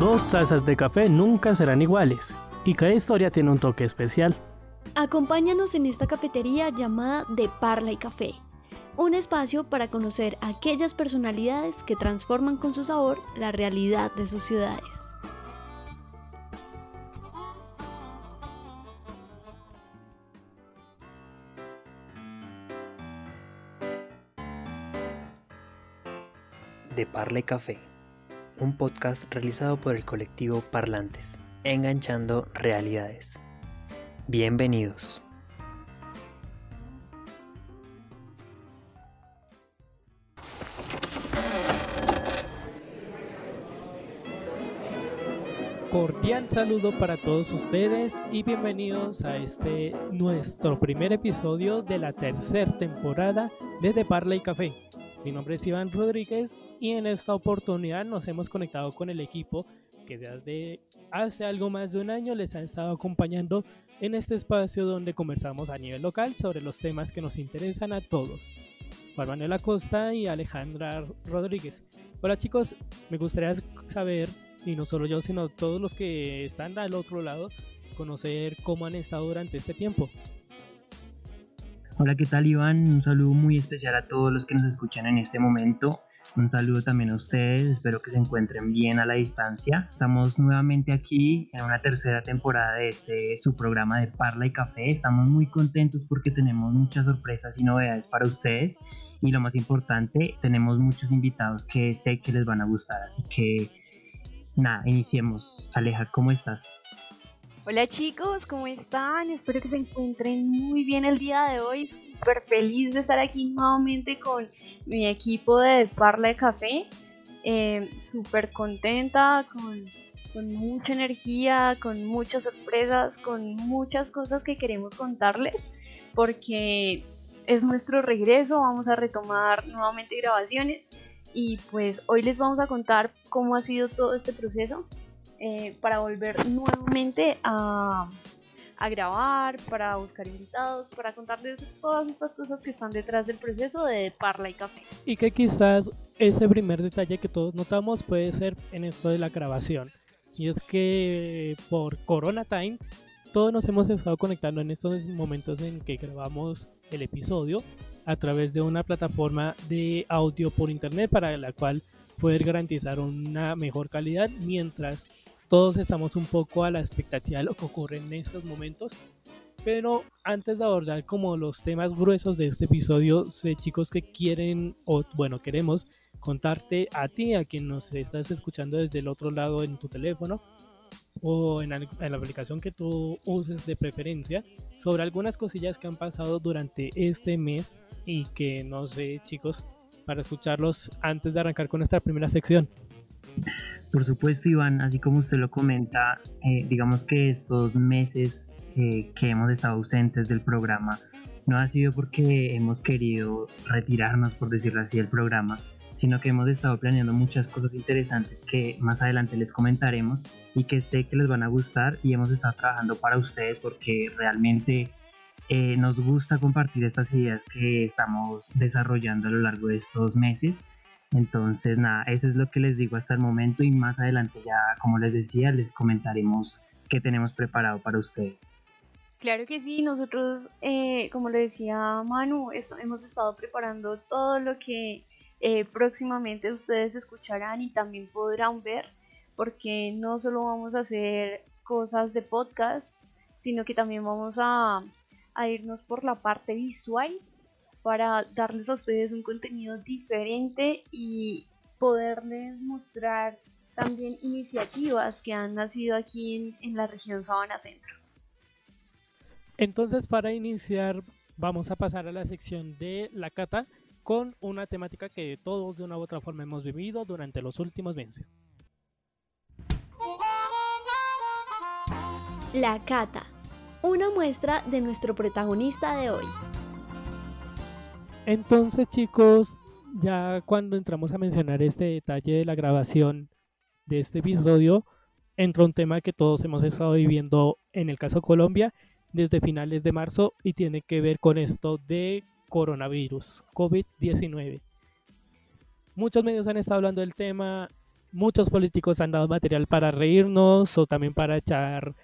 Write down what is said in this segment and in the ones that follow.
Dos tazas de café nunca serán iguales, y cada historia tiene un toque especial. Acompáñanos en esta cafetería llamada De Parla y Café, un espacio para conocer a aquellas personalidades que transforman con su sabor la realidad de sus ciudades. De Parla y Café, un podcast realizado por el colectivo Parlantes, enganchando realidades. Bienvenidos. Cordial saludo para todos ustedes y bienvenidos a este nuestro primer episodio de la tercera temporada de Parla y Café. Mi nombre es Iván Rodríguez y en esta oportunidad nos hemos conectado con el equipo que desde hace algo más de un año les ha estado acompañando en este espacio donde conversamos a nivel local sobre los temas que nos interesan a todos. Juan Manuel Acosta y Alejandra Rodríguez. Hola chicos, me gustaría saber y no solo yo, sino todos los que están al otro lado, conocer cómo han estado durante este tiempo. Hola, ¿qué tal Iván? Un saludo muy especial a todos los que nos escuchan en este momento. Un saludo también a ustedes, espero que se encuentren bien a la distancia. Estamos nuevamente aquí en una tercera temporada de este su programa de Parla y Café. Estamos muy contentos porque tenemos muchas sorpresas y novedades para ustedes. Y lo más importante, tenemos muchos invitados que sé que les van a gustar. Así que nada, iniciemos. Aleja, ¿cómo estás? Hola chicos, ¿cómo están? Espero que se encuentren muy bien el día de hoy. Súper feliz de estar aquí nuevamente con mi equipo de Parla de Café. Eh, Súper contenta, con, con mucha energía, con muchas sorpresas, con muchas cosas que queremos contarles, porque es nuestro regreso, vamos a retomar nuevamente grabaciones y pues hoy les vamos a contar cómo ha sido todo este proceso eh, para volver nuevamente a, a, grabar, para buscar invitados, para contarles todas estas cosas que están detrás del proceso de Parla y Café. Y que quizás ese primer detalle que todos notamos puede ser en esto de la grabación. Y es que por Corona Time todos nos hemos estado conectando en estos momentos en que grabamos el episodio a través de una plataforma de audio por internet para la cual poder garantizar una mejor calidad mientras todos estamos un poco a la expectativa de lo que ocurre en estos momentos. Pero antes de abordar como los temas gruesos de este episodio, sé chicos que quieren, o bueno, queremos contarte a ti, a quien nos estás escuchando desde el otro lado en tu teléfono, o en, la aplicación que tú uses de preferencia sobre algunas cosillas que han pasado durante este mes y que no sé chicos para escucharlos antes de arrancar con nuestra primera sección. Por supuesto Iván, así como usted lo comenta, eh, digamos que estos meses eh, que hemos estado ausentes del programa no ha sido porque hemos querido retirarnos, por decirlo así, del programa, sino que hemos estado planeando muchas cosas interesantes que más adelante les comentaremos y que sé que les van a gustar y hemos estado trabajando para ustedes porque realmente eh, nos gusta compartir estas ideas que estamos desarrollando a lo largo de estos meses. Entonces, nada, eso es lo que les digo hasta el momento y más adelante ya, como les decía, les comentaremos qué tenemos preparado para ustedes. Claro que sí, nosotros, eh, como le decía Manu, hemos estado preparando todo lo que eh, próximamente ustedes escucharán y también podrán ver, porque no solo vamos a hacer cosas de podcast, sino que también vamos a, a irnos por la parte visual para darles a ustedes un contenido diferente y poderles mostrar también iniciativas que han nacido aquí en, en la región Sabana Centro. Entonces, para iniciar, vamos a pasar a la sección de la cata con una temática que todos de una u otra forma hemos vivido durante los últimos meses. La Cata, una muestra de nuestro protagonista de hoy. Entonces chicos, ya cuando entramos a mencionar este detalle de la grabación de este episodio, entra un tema que todos hemos estado viviendo en el caso Colombia desde finales de marzo y tiene que ver con esto de coronavirus, COVID-19. Muchos medios han estado hablando del tema, muchos políticos han dado material para reírnos o también para echar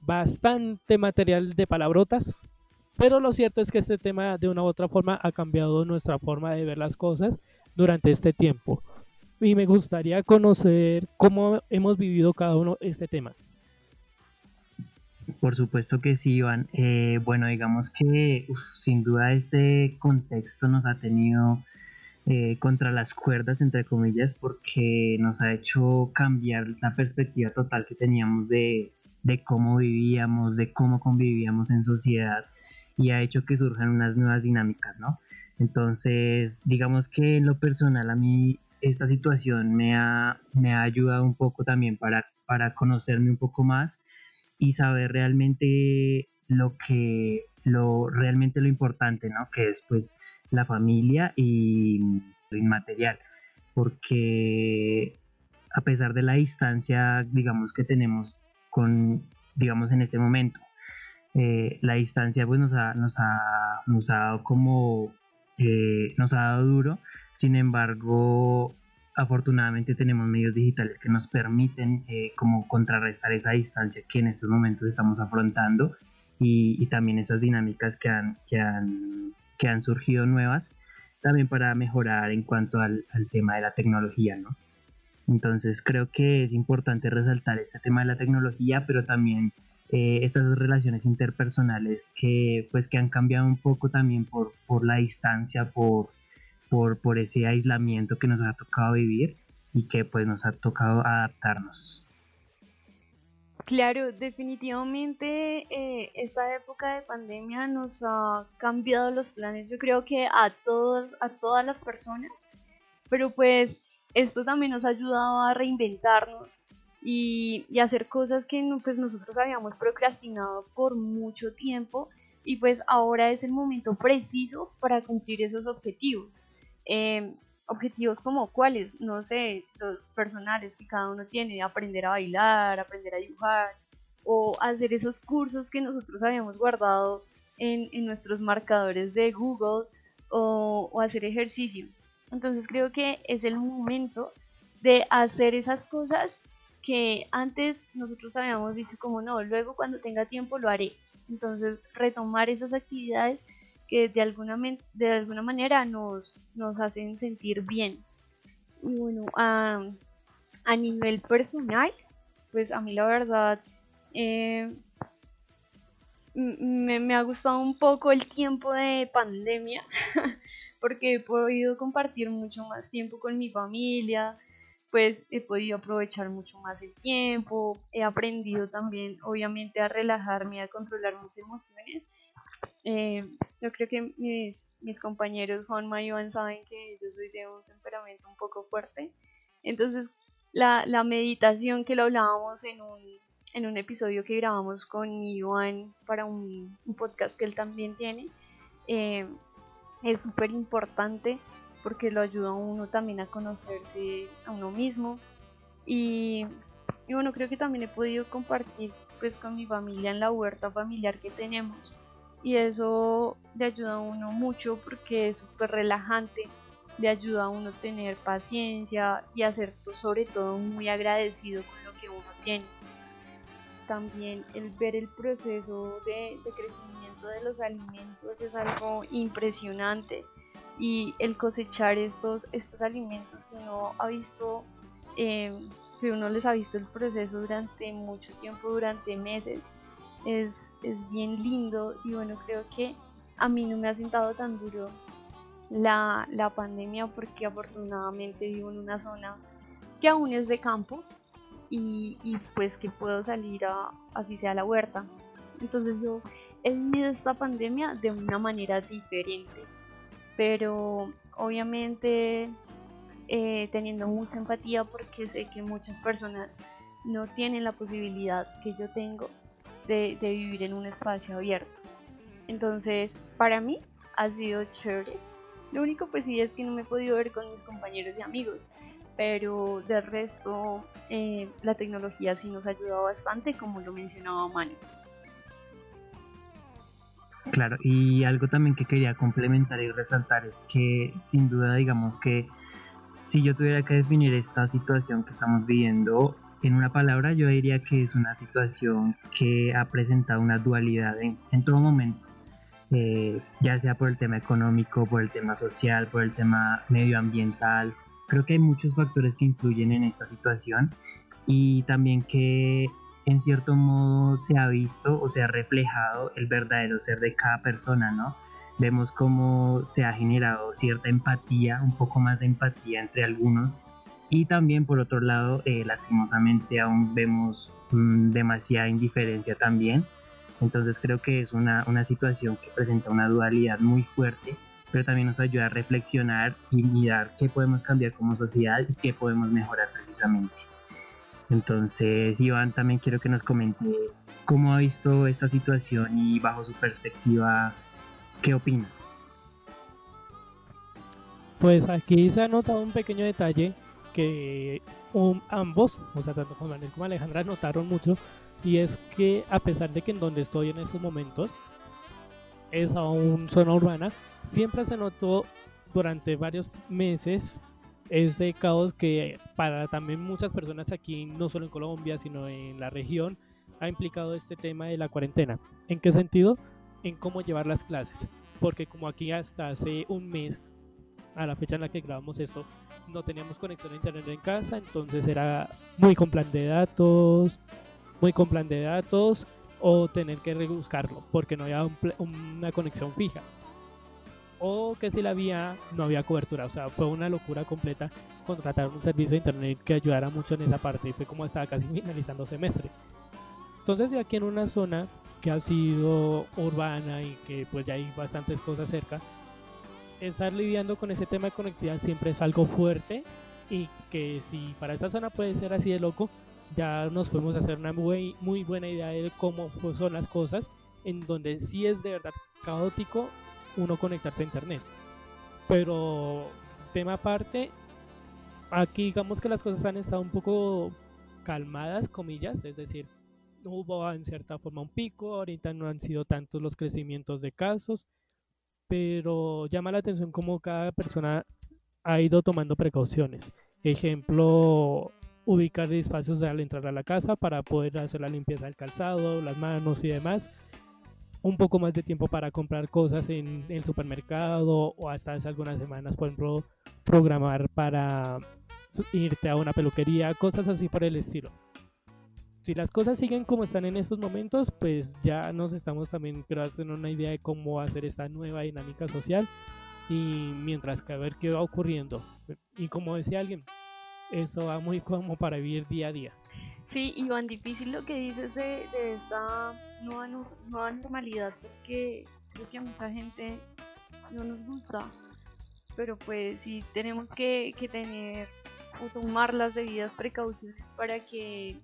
bastante material de palabrotas. Pero lo cierto es que este tema de una u otra forma ha cambiado nuestra forma de ver las cosas durante este tiempo. Y me gustaría conocer cómo hemos vivido cada uno este tema. Por supuesto que sí, Iván. Eh, bueno, digamos que sin duda este contexto nos ha tenido eh, contra las cuerdas, entre comillas, porque nos ha hecho cambiar la perspectiva total que teníamos de, de cómo vivíamos, de cómo convivíamos en sociedad y ha hecho que surjan unas nuevas dinámicas, ¿no? Entonces, digamos que en lo personal a mí esta situación me ha, me ha ayudado un poco también para, para conocerme un poco más y saber realmente lo que, lo realmente lo importante, ¿no? Que es pues la familia y lo inmaterial, porque a pesar de la distancia, digamos, que tenemos con, digamos, en este momento, eh, la distancia pues nos ha, nos ha, nos ha dado como, eh, nos ha dado duro, sin embargo, afortunadamente tenemos medios digitales que nos permiten eh, como contrarrestar esa distancia que en estos momentos estamos afrontando y, también esas dinámicas que han, que han, que han surgido nuevas también para mejorar en cuanto al, al, tema de la tecnología, ¿no? Entonces creo que es importante resaltar este tema de la tecnología, pero también eh, estas relaciones interpersonales que pues que han cambiado un poco también por, por la distancia, por, por, por ese aislamiento que nos ha tocado vivir y que pues nos ha tocado adaptarnos. Claro, definitivamente eh, esta época de pandemia nos ha cambiado los planes, yo creo que a todos, a todas las personas, pero pues esto también nos ha ayudado a reinventarnos y, hacer cosas que pues nosotros habíamos procrastinado por mucho tiempo y pues ahora es el momento preciso para cumplir esos objetivos. Em, objetivos como cuáles, no sé, los personales que cada uno tiene, aprender a bailar, aprender a dibujar o hacer esos cursos que nosotros habíamos guardado en, nuestros marcadores de Google o, o hacer ejercicio. Entonces creo que es el momento de hacer esas cosas que antes nosotros habíamos dicho como no, luego cuando tenga tiempo lo haré. Entonces retomar esas actividades que de alguna, de alguna manera nos, nos hacen sentir bien. Y bueno, a, nivel personal, pues a mí la verdad eh, me, me, ha gustado un poco el tiempo de pandemia porque he podido compartir mucho más tiempo con mi familia, pues he podido aprovechar mucho más el tiempo, he aprendido también obviamente a relajarme, a controlar mis emociones. Eh, yo creo que mis, mis compañeros Juan y Iván saben que yo soy de un temperamento un poco fuerte. Entonces, la, la meditación que lo hablábamos en un, en un episodio que grabamos con Iván para un, un podcast que él también tiene, eh, es súper importante porque lo ayuda a uno también a conocerse a uno mismo. Y, bueno, creo que también he podido compartir pues con mi familia en la huerta familiar que tenemos. Y eso le ayuda a uno mucho porque es súper relajante, le ayuda a uno a tener paciencia y a ser sobre todo muy agradecido con lo que uno tiene. También el ver el proceso de, de crecimiento de los alimentos es algo impresionante y el cosechar estos, estos alimentos que uno ha visto, em, que uno les ha visto el proceso durante mucho tiempo, durante meses, es, es bien lindo y bueno, creo que a mí no me ha sentado tan duro la, la pandemia porque afortunadamente vivo en una zona que aún es de campo y, y, pues que puedo salir a así sea la huerta. Entonces yo he vivido esta pandemia de una manera diferente pero obviamente eh, teniendo mucha empatía porque sé que muchas personas no tienen la posibilidad que yo tengo de, vivir en un espacio abierto. Entonces, para mí ha sido chévere. Lo único pues sí es que no me he podido ver con mis compañeros y amigos, pero del resto eh, la tecnología sí nos ha ayudado bastante, como lo mencionaba Manu. Claro, y algo también que quería complementar y resaltar es que sin duda digamos que si yo tuviera que definir esta situación que estamos viviendo en una palabra, yo diría que es una situación que ha presentado una dualidad en, todo momento. Eh, ya sea por el tema económico, por el tema social, por el tema medioambiental. Creo que hay muchos factores que influyen en esta situación y también que en cierto modo se ha visto o se ha reflejado el verdadero ser de cada persona, ¿no? Vemos cómo se ha generado cierta empatía, un poco más de empatía entre algunos y también por otro lado, eh, lastimosamente aún vemos mm, demasiada indiferencia también. Entonces creo que es una, una situación que presenta una dualidad muy fuerte, pero también nos ayuda a reflexionar y mirar qué podemos cambiar como sociedad y qué podemos mejorar precisamente. Entonces, Iván, también quiero que nos comente cómo ha visto esta situación y bajo su perspectiva, ¿qué opina? Pues aquí se ha notado un pequeño detalle que ambos, o sea, tanto Juan Manuel como Alejandra, notaron mucho, y es que a pesar de que en donde estoy en estos momentos es aún zona urbana, siempre se notó durante varios meses ese caos que para también muchas personas aquí, no solo en Colombia, sino en la región, ha implicado este tema de la cuarentena. ¿En qué sentido? En cómo llevar las clases. Porque como aquí hasta hace un mes, a la fecha en la que grabamos esto, no teníamos conexión a internet en casa, entonces era muy con plan de datos, muy con plan de datos o tener que rebuscarlo porque no había una conexión fija o que si la había no había cobertura. O sea, fue una locura completa contratar un servicio de internet que ayudara mucho en esa parte y fue como estaba casi finalizando semestre. Entonces, aquí en una zona que ha sido urbana y que pues ya hay bastantes cosas cerca, estar lidiando con ese tema de conectividad siempre es algo fuerte y que si para esta zona puede ser así de loco, ya nos podemos hacer una muy, muy buena idea de cómo son las cosas, en donde sí es de verdad caótico uno conectarse a internet. Pero tema aparte, aquí digamos que las cosas han estado un poco calmadas, comillas, es decir, hubo en cierta forma un pico, ahorita no han sido tantos los crecimientos de casos, pero llama la atención cómo cada persona ha ido tomando precauciones. Ejemplo, ubicar espacios al entrar a la casa para poder hacer la limpieza del calzado, las manos y demás un poco más de tiempo para comprar cosas en el supermercado o hasta hace algunas semanas, por ejemplo, programar para irte a una peluquería, cosas así por el estilo. Si las cosas siguen como están en estos momentos, pues ya nos estamos también haciendo una idea de cómo hacer esta nueva dinámica social y mientras que a ver qué va ocurriendo. Y como decía alguien, esto va muy como para vivir día a día. Sí, Iván, difícil lo que dices de, esta nueva, nueva normalidad, porque creo que a mucha gente no nos gusta, pero pues sí tenemos que, tener o tomar las debidas precauciones para que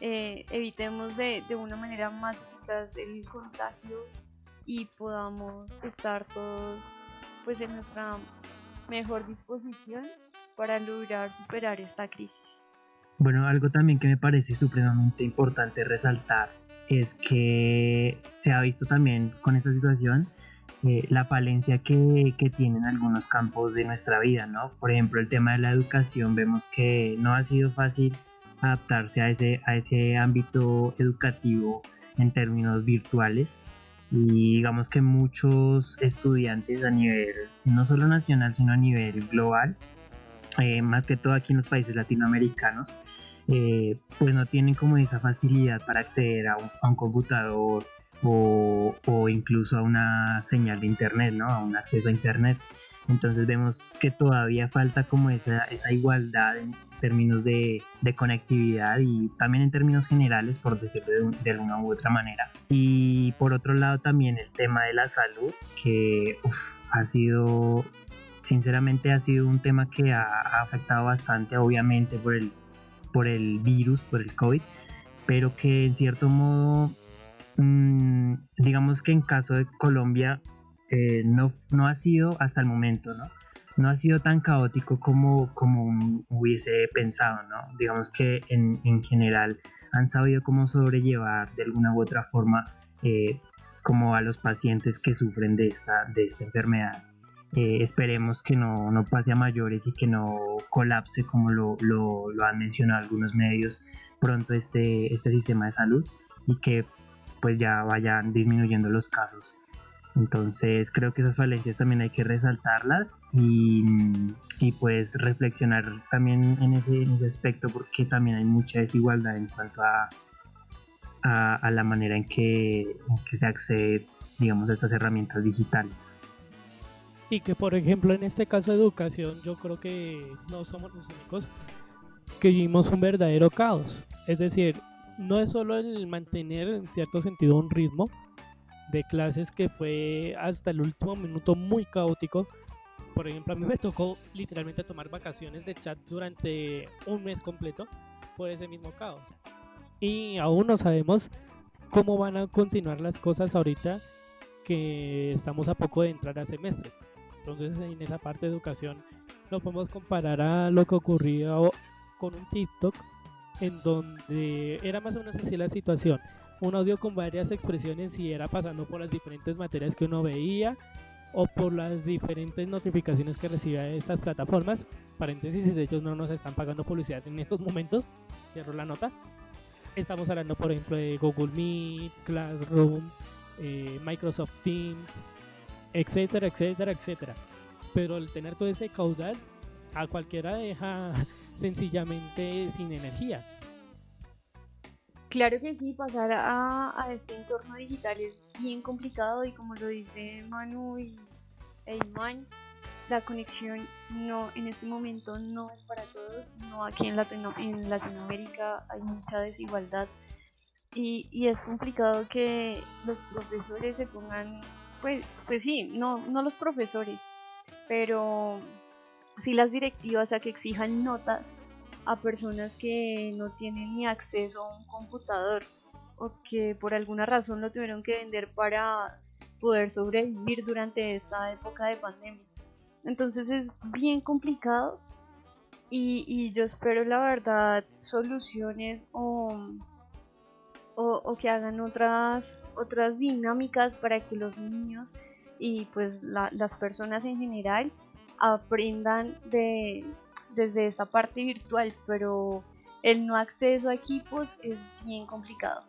eh, evitemos de, de, una manera más eficaz el contagio y podamos estar todos pues en nuestra mejor disposición para lograr superar esta crisis. Bueno, algo también que me parece supremamente importante resaltar es que se ha visto también con esta situación eh, la falencia que, que tienen algunos campos de nuestra vida, ¿no? Por ejemplo, el tema de la educación, vemos que no ha sido fácil adaptarse a ese, a ese ámbito educativo en términos virtuales y digamos que muchos estudiantes a nivel no solo nacional sino a nivel global eh, más que todo aquí en los países latinoamericanos eh, pues no tienen como esa facilidad para acceder a un, computador o, incluso a una señal de internet, ¿no? A un acceso a internet. Entonces vemos que todavía falta como esa, igualdad en términos de, conectividad y también en términos generales, por decirlo de, de, una u otra manera. Y por otro lado también el tema de la salud, que ha sido, sinceramente ha sido un tema que ha afectado bastante, obviamente, por el por el virus, por el COVID, pero que en cierto modo, mm, digamos que en caso de Colombia, eh, no, no ha sido hasta el momento, ¿no? No ha sido tan caótico como, como hubiese pensado, ¿no? Digamos que en, en general han sabido cómo sobrellevar de alguna u otra forma eh, como a los pacientes que sufren de esta, de esta enfermedad. Eh, esperemos que no, no, pase a mayores y que no colapse como lo, lo, lo, han mencionado algunos medios pronto este, este sistema de salud y que pues ya vayan disminuyendo los casos. Entonces creo que esas falencias también hay que resaltarlas y, y pues reflexionar también en ese, en ese, aspecto porque también hay mucha desigualdad en cuanto a, a, a la manera en que, en que se accede digamos a estas herramientas digitales. Y que por ejemplo en este caso de educación yo creo que no somos los únicos que vivimos un verdadero caos. Es decir, no es solo el mantener en cierto sentido un ritmo de clases que fue hasta el último minuto muy caótico. Por ejemplo, a mí me tocó literalmente tomar vacaciones de chat durante un mes completo por ese mismo caos. Y aún no sabemos cómo van a continuar las cosas ahorita que estamos a poco de entrar a semestre. Entonces en esa parte de educación lo podemos comparar a lo que ocurría con un TikTok en donde era más o menos así la situación. Un audio con varias expresiones y era pasando por las diferentes materias que uno veía o por las diferentes notificaciones que recibía de estas plataformas. Paréntesis, si ellos no nos están pagando publicidad en estos momentos, cierro la nota. Estamos hablando, por ejemplo, de Google Meet, Classroom, eh, Microsoft Teams, etcétera, etcétera, etcétera. Pero el tener todo ese caudal a cualquiera deja sencillamente sin energía. Claro que sí, pasar a, este entorno digital es bien complicado y como lo dice Manu y Eyman, la conexión no en este momento no es para todos, no aquí en, Latino, en Latinoamérica hay mucha desigualdad y, y, es complicado que los profesores se pongan, pues, pues sí, no, no los profesores, pero sí las directivas a que exijan notas a personas que no tienen ni acceso a un computador o que por alguna razón lo tuvieron que vender para poder sobrevivir durante esta época de pandemia. Entonces es bien complicado y, y yo espero la verdad soluciones o o, que hagan otras, otras dinámicas para que los niños y pues las personas en general aprendan de, desde esta parte virtual, pero el no acceso a equipos es bien complicado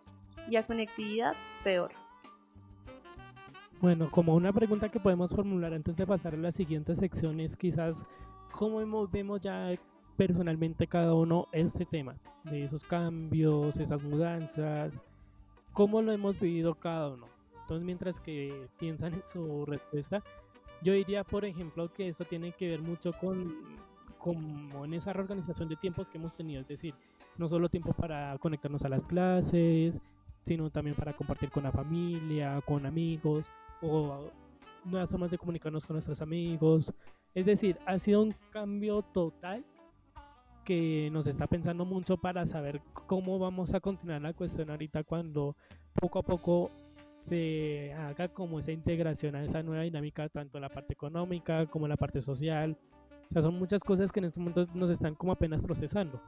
y a conectividad peor. Bueno, como una pregunta que podemos formular antes de pasar a las siguientes secciones, quizás cómo vemos ya personalmente cada uno este tema, de esos cambios, esas mudanzas, cómo lo hemos vivido cada uno. Entonces, mientras que piensan en su respuesta, yo diría, por ejemplo, que esto tiene que ver mucho con como en esa reorganización de tiempos que hemos tenido, es decir, no solo tiempo para conectarnos a las clases, sino también para compartir con la familia, con amigos, o nuevas formas de comunicarnos con nuestros amigos. Es decir, ha sido un cambio total que nos está pensando mucho para saber cómo vamos a continuar la cuestión ahorita cuando poco a poco se haga como esa integración a esa nueva dinámica, tanto la parte económica como la parte social. O sea, son muchas cosas que en estos momentos nos están como apenas procesando.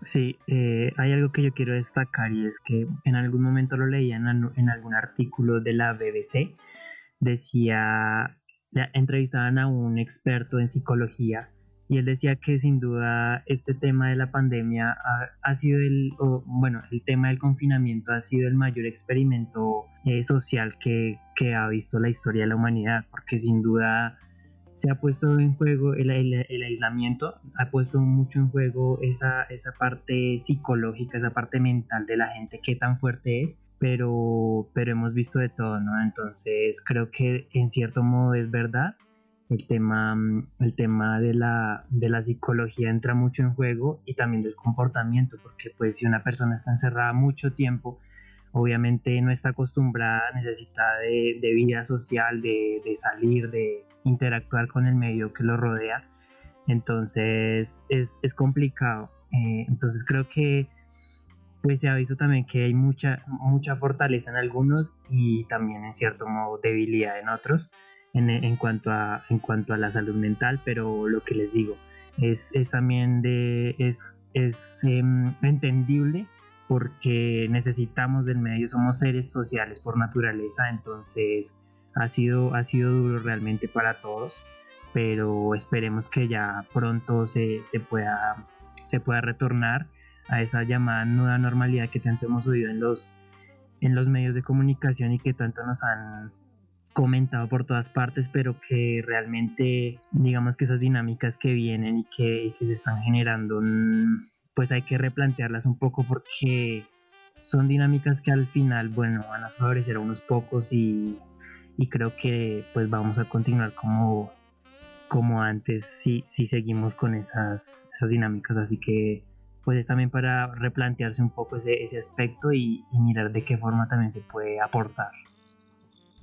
Sí, eh, hay algo que yo quiero destacar y es que en algún momento lo leía en, en algún artículo de la BBC, decía, entrevistaban a un experto en psicología y él decía que sin duda este tema de la pandemia ha, sido el, bueno, el tema del confinamiento ha sido el mayor experimento eh, social que, que, ha visto la historia de la humanidad, porque sin duda se ha puesto en juego el, el, aislamiento, ha puesto mucho en juego esa, esa parte psicológica, esa parte mental de la gente, qué tan fuerte es, pero, pero hemos visto de todo, ¿no? Entonces creo que en cierto modo es verdad el tema, mm, el tema de, la, de la psicología entra mucho en juego y también del comportamiento, porque pues si una persona está encerrada mucho tiempo, obviamente no está acostumbrada, necesita de, de vida social, de, de, salir, de interactuar con el medio que lo rodea. Entonces es, es complicado. Eh, entonces creo que pues se ha visto también que hay mucha, mucha fortaleza en algunos y también en cierto modo debilidad en otros en, cuanto, a, en cuanto a la salud mental, pero lo que les digo es, es también de, es, es em, entendible porque necesitamos del medio, somos seres sociales por naturaleza, entonces ha sido, ha sido duro realmente para todos, pero esperemos que ya pronto se, se, pueda, se pueda retornar a esa llamada nueva normalidad que tanto hemos oído en los, en los medios de comunicación y que tanto nos han comentado por todas partes, pero que realmente digamos que esas dinámicas que vienen y que, se están generando, mm, pues hay que replantearlas un poco porque son dinámicas que al final, bueno, van a favorecer a unos pocos y, y creo que pues vamos a continuar como, como antes si, si seguimos con esas, esas dinámicas, así que pues es también para replantearse un poco ese, ese aspecto y mirar de qué forma también se puede aportar.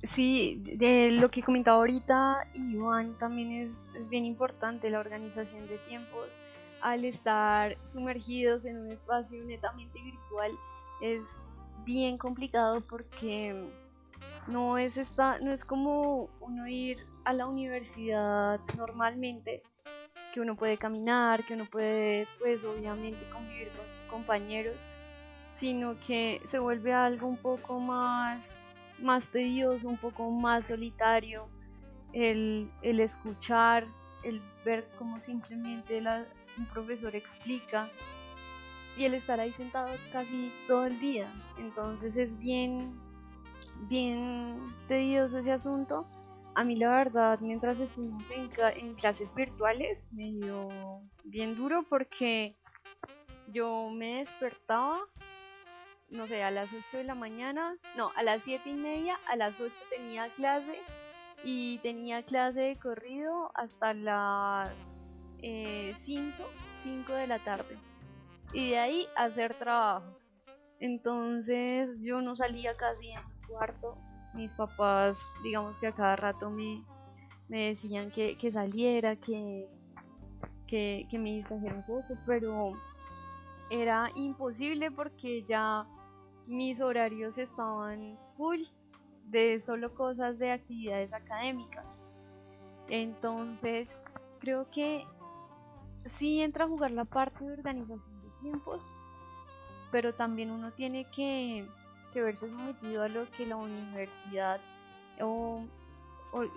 Sí, de lo que comentaba ahorita Iván también es, es, bien importante la organización de tiempos. Al estar sumergidos en un espacio netamente virtual es bien complicado porque no es esta, no es como uno ir a la universidad normalmente que uno puede caminar, que uno puede pues obviamente convivir con sus compañeros, sino que se vuelve algo un poco más más tedioso, un poco más solitario, el, escuchar, el ver cómo simplemente un profesor explica y el estar ahí sentado casi todo el día. Entonces es bien, bien tedioso ese asunto. A mí la verdad, mientras estuvimos en, en clases virtuales, me dio bien duro porque yo me despertaba no sé, a las 8 de la mañana, no, a las 7 y media, a las 8 tenía clase y tenía clase de corrido hasta las 5, eh, 5 de la tarde. Y de ahí hacer trabajos. Entonces yo no salía casi en mi cuarto. Mis papás, digamos que a cada rato me, me decían que, saliera, que, que, que me distrajera un poco, pero era imposible porque ya mis horarios estaban full de solo cosas de actividades académicas. Entonces, creo que sí entra a jugar la parte de organización de tiempos, pero también uno tiene que, verse sometido a lo que la universidad o,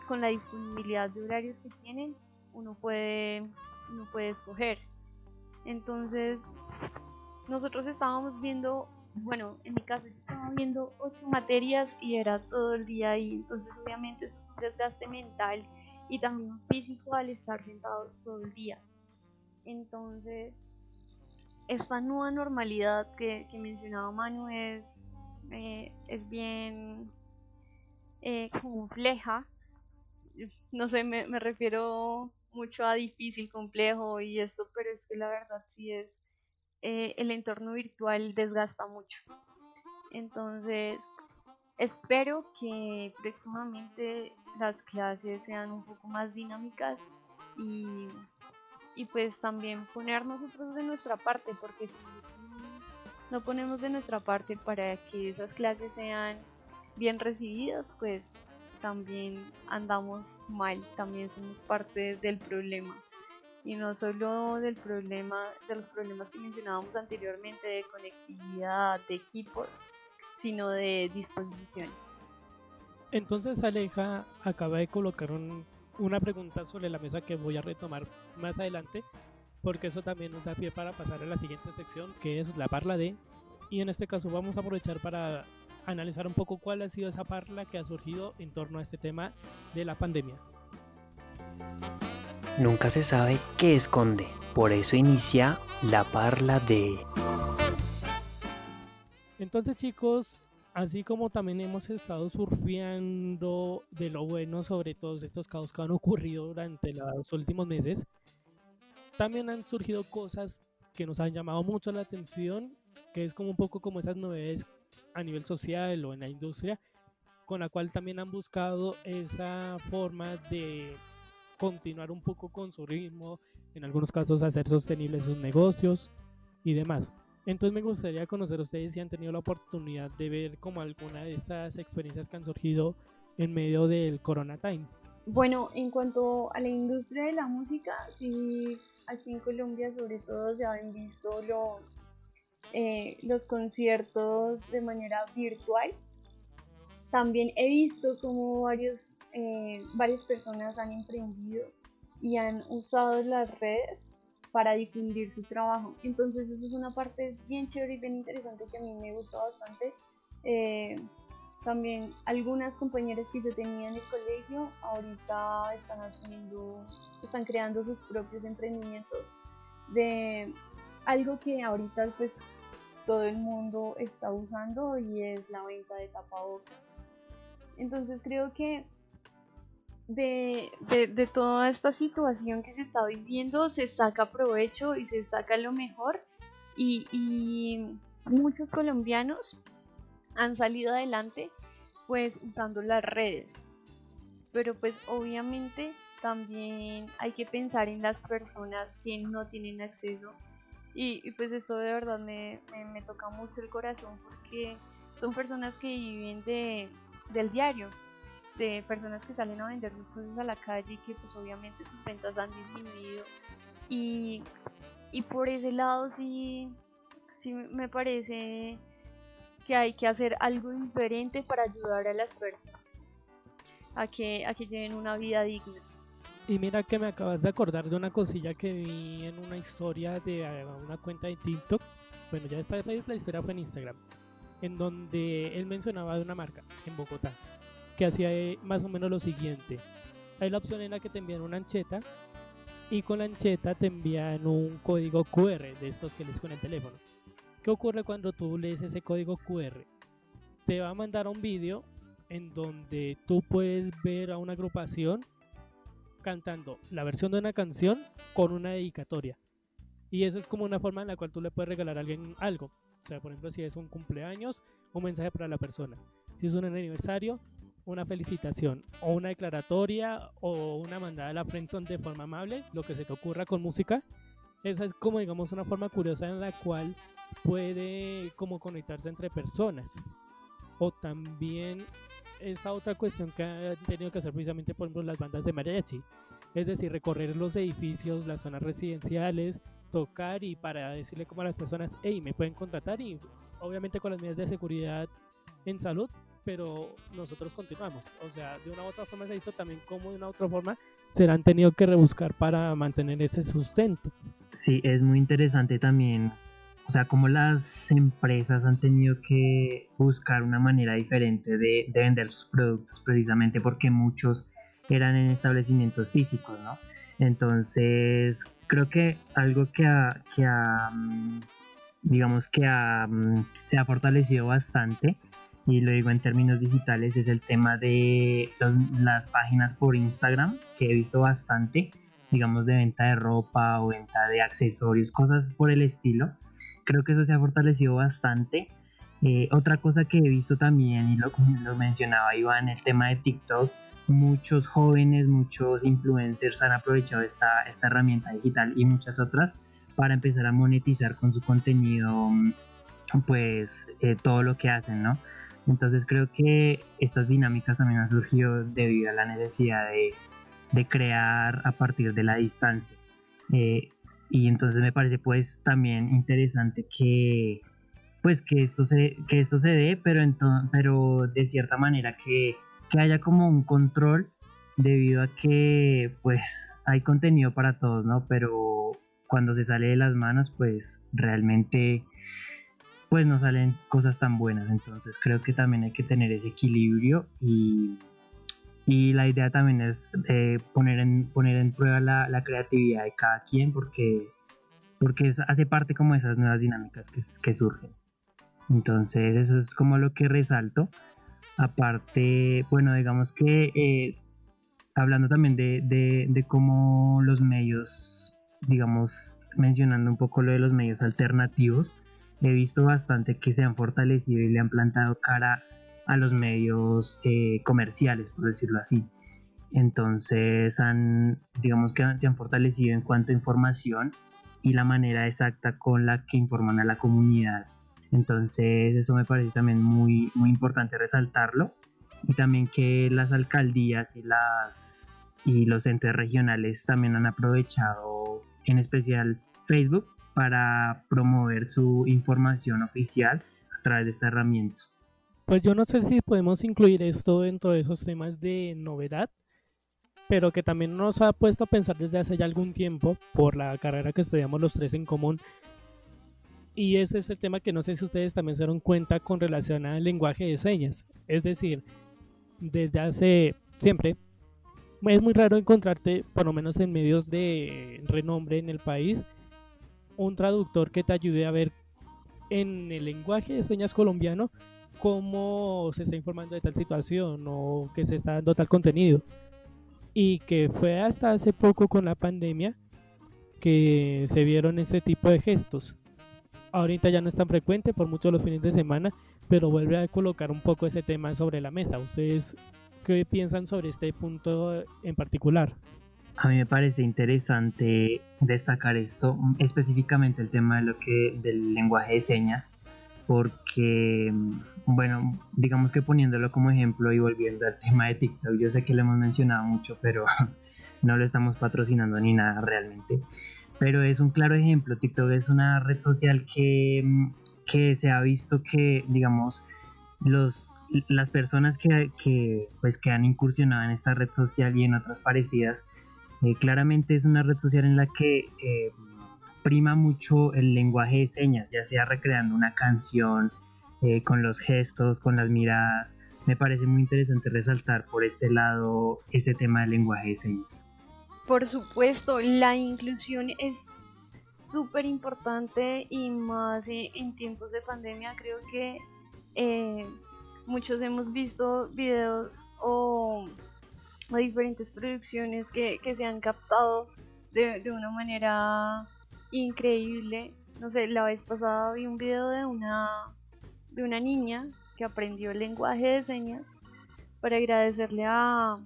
con la disponibilidad de horarios que tienen, uno puede, uno puede escoger. Entonces, nosotros estábamos viendo bueno, en mi caso yo estaba viendo ocho materias y era todo el día ahí, entonces obviamente es un desgaste mental y también físico al estar sentado todo el día. Entonces, esta nueva normalidad que, mencionaba Manu es, eh, es bien eh, compleja. No sé, me, me refiero mucho a difícil, complejo y esto, pero es que la verdad sí es eh, el entorno virtual desgasta mucho. Entonces, espero que próximamente las clases sean un poco más dinámicas y, y pues también poner nosotros de nuestra parte, porque si no ponemos de nuestra parte para que esas clases sean bien recibidas, pues también andamos mal, también somos parte del problema y no solo del problema, de los problemas que mencionábamos anteriormente de conectividad, de equipos, sino de disposición. Entonces Aleja acaba de colocar una pregunta sobre la mesa que voy a retomar más adelante, porque eso también nos da pie para pasar a la siguiente sección, que es la parla de, y en este caso vamos a aprovechar para analizar un poco cuál ha sido esa parla que ha surgido en torno a este tema de la pandemia. Nunca se sabe qué esconde, por eso inicia la parla de... Entonces chicos, así como también hemos estado surfeando de lo bueno sobre todos estos caos que han ocurrido durante los últimos meses, también han surgido cosas que nos han llamado mucho la atención, que es como un poco como esas novedades a nivel social o en la industria, con la cual también han buscado esa forma de continuar un poco con su ritmo, en algunos casos hacer sostenibles sus negocios y demás. Entonces me gustaría conocer a ustedes si han tenido la oportunidad de ver como alguna de esas experiencias que han surgido en medio del Corona Time. Bueno, en cuanto a la industria de la música, sí, aquí en Colombia sobre todo se han visto los, eh, los conciertos de manera virtual también he visto como varios, eh, varias personas han emprendido y han usado las redes para difundir su trabajo. Entonces eso es una parte bien chévere y bien interesante que a mí me gustó bastante. Eh, también algunas compañeras que yo tenía en el colegio ahorita están haciendo, están creando sus propios emprendimientos de algo que ahorita pues todo el mundo está usando y es la venta de tapabocas. Entonces creo que de, de, toda esta situación que se está viviendo se saca provecho y se saca lo mejor y, y muchos colombianos han salido adelante pues usando las redes. Pero pues obviamente también hay que pensar en las personas que no tienen acceso. Y, pues esto de verdad me, me, toca mucho el corazón porque son personas que viven de, del diario, de personas que salen a vender cosas a la calle y que pues obviamente sus ventas han disminuido. Y, y por ese lado sí, sí me parece que hay que hacer algo diferente para ayudar a las personas a que, a que lleven una vida digna. Y mira que me acabas de acordar de una cosilla que vi en una historia de eh, una cuenta de TikTok. Bueno, ya esta vez la historia fue en Instagram. En donde él mencionaba de una marca en Bogotá. Que hacía eh, más o menos lo siguiente. Hay la opción en la que te envían una ancheta. Y con la ancheta te envían un código QR de estos que lees con el teléfono. ¿Qué ocurre cuando tú lees ese código QR? Te va a mandar un vídeo en donde tú puedes ver a una agrupación cantando la versión de una canción con una dedicatoria. Y eso es como una forma en la cual tú le puedes regalar a alguien algo. O sea, por ejemplo, si es un cumpleaños, un mensaje para la persona. Si es un aniversario, una felicitación o una declaratoria o una mandada a la friendzone de forma amable, lo que se te ocurra con música. Esa es como digamos una forma curiosa en la cual puede como conectarse entre personas. O también esta otra cuestión que han tenido que hacer precisamente por ejemplo las bandas de mariachi. Es decir, recorrer los edificios, las zonas residenciales, tocar y para decirle como a las personas, hey, me pueden contratar y obviamente con las medidas de seguridad en salud, pero nosotros continuamos. O sea, de una u otra forma se hizo también como de una u otra forma se han tenido que rebuscar para mantener ese sustento. Sí, es muy interesante también o sea, como las empresas han tenido que buscar una manera diferente de, vender sus productos precisamente porque muchos eran en establecimientos físicos, ¿no? Entonces, creo que algo que ha, que mm, digamos que mm, se ha fortalecido bastante, y lo digo en términos digitales, es el tema de las páginas por Instagram, que he visto bastante, digamos, de venta de ropa o venta de accesorios, cosas por el estilo Creo que eso se ha fortalecido bastante. Eh, otra cosa que he visto también, y lo, lo mencionaba Iván, el tema de TikTok, muchos jóvenes, muchos influencers han aprovechado esta, esta herramienta digital y muchas otras para empezar a monetizar con su contenido, pues eh, todo lo que hacen, ¿no? Entonces creo que estas dinámicas también han surgido debido a la necesidad de, de crear a partir de la distancia. Eh, y entonces me parece pues también interesante que pues que esto se, que esto se dé, pero, pero de cierta manera que, que haya como un control debido a que pues hay contenido para todos, ¿no? Pero cuando se sale de las manos pues realmente pues no salen cosas tan buenas, entonces creo que también hay que tener ese equilibrio y y la idea también es eh, poner, en, poner en prueba la, la, creatividad de cada quien porque, porque hace parte como de esas nuevas dinámicas que, que surgen. Entonces eso es como lo que resalto. Aparte, bueno, digamos que eh, hablando también de, de, de cómo los medios, digamos, mencionando un poco lo de los medios alternativos, he visto bastante que se han fortalecido y le han plantado cara a los medios eh, comerciales, por decirlo así. Entonces, han, digamos que se han fortalecido en cuanto a información y la manera exacta con la que informan a la comunidad. Entonces, eso me parece también muy, muy importante resaltarlo. Y también que las alcaldías y, las, y los entes regionales también han aprovechado, en especial Facebook, para promover su información oficial a través de esta herramienta. Pues yo no sé si podemos incluir esto dentro de esos temas de novedad, pero que también nos ha puesto a pensar desde hace ya algún tiempo por la carrera que estudiamos los tres en común. Y ese es el tema que no sé si ustedes también se dieron cuenta con relación al lenguaje de señas. Es decir, desde hace siempre es muy raro encontrarte, por lo menos en medios de renombre en el país, un traductor que te ayude a ver en el lenguaje de señas colombiano cómo se está informando de tal situación o que se está dando tal contenido. Y que fue hasta hace poco con la pandemia que se vieron ese tipo de gestos. Ahorita ya no es tan frecuente por muchos los fines de semana, pero vuelve a colocar un poco ese tema sobre la mesa. ¿Ustedes qué piensan sobre este punto en particular? A mí me parece interesante destacar esto, específicamente el tema de lo que, del lenguaje de señas, porque, bueno, digamos que poniéndolo como ejemplo y volviendo al tema de TikTok, yo sé que lo hemos mencionado mucho, pero no lo estamos patrocinando ni nada realmente. Pero es un claro ejemplo, TikTok es una red social que, que se ha visto que, digamos, los, las personas que, que, pues, que han incursionado en esta red social y en otras parecidas, eh, claramente es una red social en la que eh, prima mucho el lenguaje de señas, ya sea recreando una canción, eh, con los gestos, con las miradas. Me parece muy interesante resaltar por este lado ese tema del lenguaje de señas. Por supuesto, la inclusión es súper importante y más en tiempos de pandemia creo que eh, muchos hemos visto videos o, diferentes producciones que, se han captado de, una manera increíble. No sé, la vez pasada vi un video de una, de una niña que aprendió el lenguaje de señas para agradecerle a,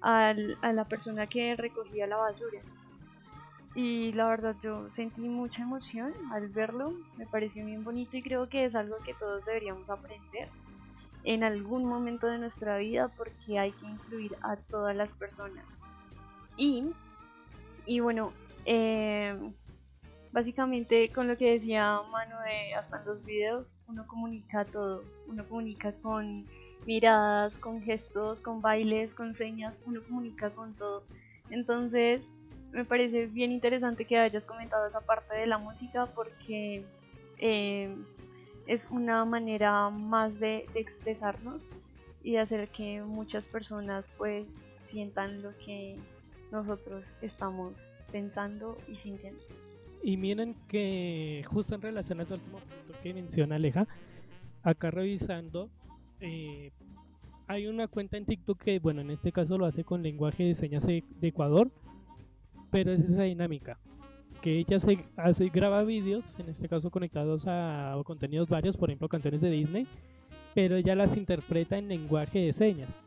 a la persona que recogía la basura. Y la verdad yo sentí mucha emoción al verlo, me pareció bien bonito y creo que es algo que todos deberíamos aprender en algún momento de nuestra vida porque hay que incluir a todas las personas. Y, y bueno, eh, básicamente con lo que decía Manu de hasta en los videos, uno comunica todo, uno comunica con miradas, con gestos, con bailes, con señas, uno comunica con todo. Entonces, me parece bien interesante que hayas comentado esa parte de la música porque eh, es una manera más de, expresarnos y de hacer que muchas personas pues sientan lo que nosotros estamos pensando y sintiendo. Y miren que justo en relación a ese último punto que menciona Aleja, acá revisando, eh, hay una cuenta en TikTok que, bueno, en este caso lo hace con lenguaje de señas de Ecuador, pero es esa dinámica que ella se hace, graba vídeos, en este caso conectados a contenidos varios, por ejemplo canciones de Disney, pero ella las interpreta en lenguaje de señas.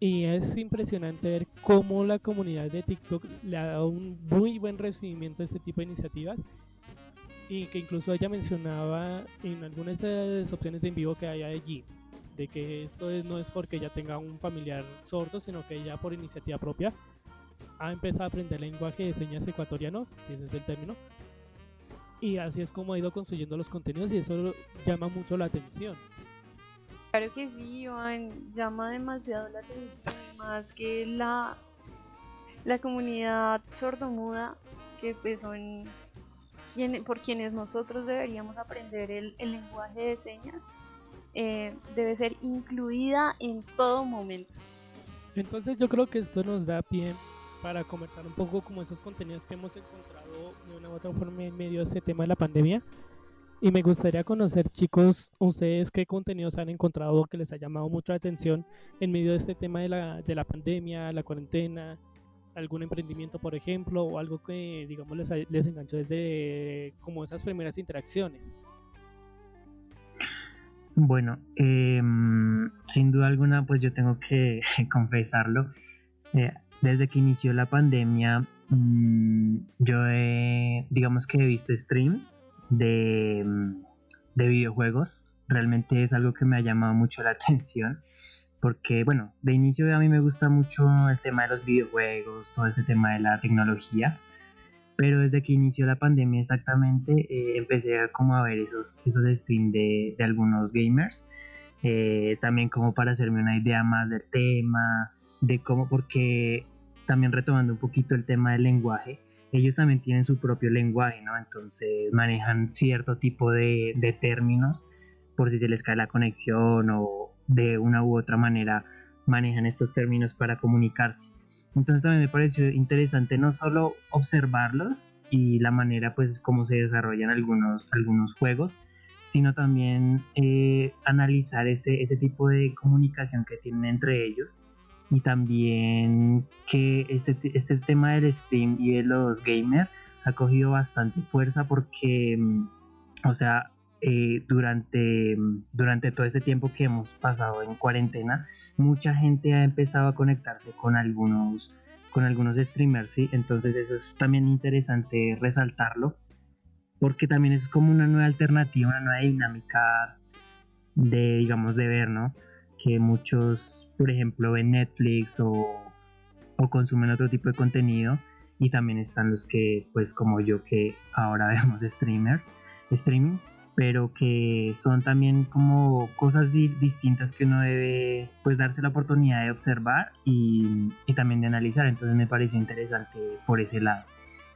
Y es impresionante ver cómo la comunidad de TikTok le ha dado un muy buen recibimiento a este tipo de iniciativas. Y que incluso ella mencionaba en algunas de las opciones de en vivo que hay allí, de que esto no es porque ella tenga un familiar sordo, sino que ella por iniciativa propia ha empezado a aprender lenguaje de señas ecuatoriano, si ese es el término. Y así es como ha ido construyendo los contenidos y eso llama mucho la atención. Claro que sí, Iván, llama demasiado la atención, más que la, la comunidad sordomuda, que pues son por quienes nosotros deberíamos aprender el, lenguaje de señas, eh, debe ser incluida en todo momento. Entonces yo creo que esto nos da pie para conversar un poco como esos contenidos que hemos encontrado de una u otra forma en medio de este tema de la pandemia. Y me gustaría conocer, chicos, ustedes qué contenidos han encontrado que les ha llamado mucho la atención en medio de este tema de la, de la pandemia, la cuarentena, algún emprendimiento, por ejemplo, o algo que, digamos, les, les enganchó desde como esas primeras interacciones. Bueno, em, sin duda alguna, pues yo tengo que confesarlo. Eh, desde que inició la pandemia, mm, yo he, digamos que he visto streams de, mm, de videojuegos. Realmente es algo que me ha llamado mucho la atención porque bueno, de inicio a mí me gusta mucho el tema de los videojuegos, todo ese tema de la tecnología, pero desde que inició la pandemia exactamente eh, empecé a como a ver esos, esos streams de, de, algunos gamers eh, también como para hacerme una idea más del tema, de cómo, porque también retomando un poquito el tema del lenguaje, ellos también tienen su propio lenguaje, ¿no? Entonces manejan cierto tipo de, de términos por si se les cae la conexión o de una u otra manera manejan estos términos para comunicarse. Entonces también me pareció interesante no solo observarlos y la manera pues cómo se desarrollan algunos, algunos juegos, sino también eh, analizar ese, ese tipo de comunicación que tienen entre ellos y también que este, este tema del stream y de los gamers ha cogido bastante fuerza porque, mm, o sea, eh, durante, mm, durante todo este tiempo que hemos pasado en cuarentena, mucha gente ha empezado a conectarse con algunos, con algunos streamers, ¿sí? Entonces eso es también interesante resaltarlo, porque también es como una nueva alternativa, una nueva dinámica de, digamos, de ver, ¿no? Que muchos, por ejemplo, ven Netflix o, o consumen otro tipo de contenido y también están los que, pues como yo, que ahora vemos streamer, streaming pero que son también como cosas distintas que uno debe pues darse la oportunidad de observar y, y, también de analizar, entonces me pareció interesante por ese lado.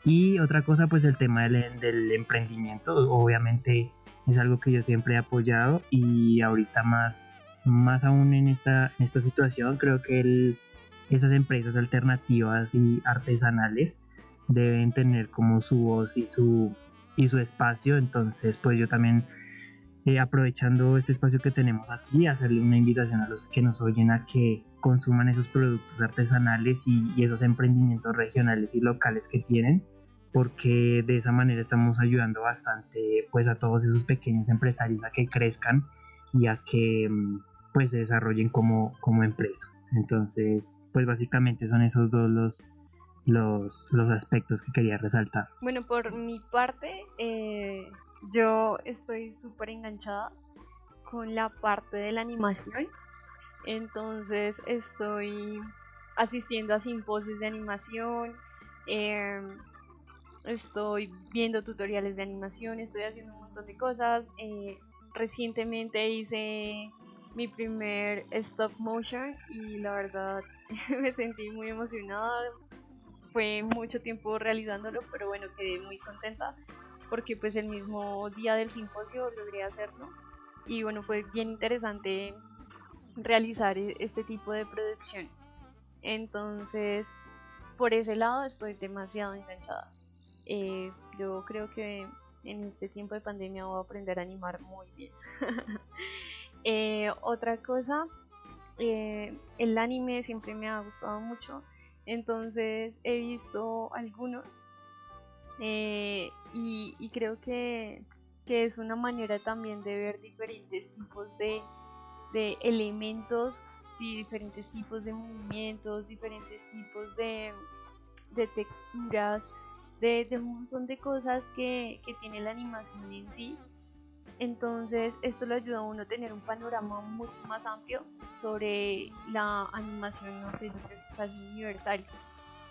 Y otra cosa pues el tema del, del emprendimiento, obviamente es algo que yo siempre he apoyado y ahorita más, más aún en esta, en esta situación creo que el, esas empresas alternativas y artesanales deben tener como su voz y su y su espacio. Entonces, pues yo también, eh, aprovechando este espacio que tenemos aquí, hacerle una invitación a los que nos oyen a que consuman esos productos artesanales y, esos emprendimientos regionales y locales que tienen porque de esa manera estamos ayudando bastante pues a todos esos pequeños empresarios a que crezcan y a que mm, pues se desarrollen como, como empresa. Entonces, pues básicamente son esos dos los, los, los aspectos que quería resaltar. Bueno, por mi parte, eh, yo estoy súper enganchada con la parte de la animación. Entonces estoy asistiendo a simposios de animación, em, estoy viendo tutoriales de animación, estoy haciendo un montón de cosas. Eh, recientemente hice mi primer stop motion y la verdad me sentí muy emocionada, fue mucho tiempo realizándolo, pero bueno, quedé muy contenta porque pues el mismo día del simposio logré hacerlo y bueno, fue bien interesante realizar e-, este tipo de producción. Entonces, por ese lado estoy demasiado enganchada. Eh, yo creo que en este tiempo de pandemia voy a aprender a animar muy bien. Eh, otra cosa, eh, el anime siempre me ha gustado mucho entonces he visto algunos eh, y, creo que, es una manera también de ver diferentes tipos de, elementos y diferentes tipos de movimientos, diferentes tipos de, texturas, de, un montón de cosas que, que tiene la animación en sí entonces esto le ayuda a uno a tener un panorama mucho más amplio sobre la animación, no sé, casi universal.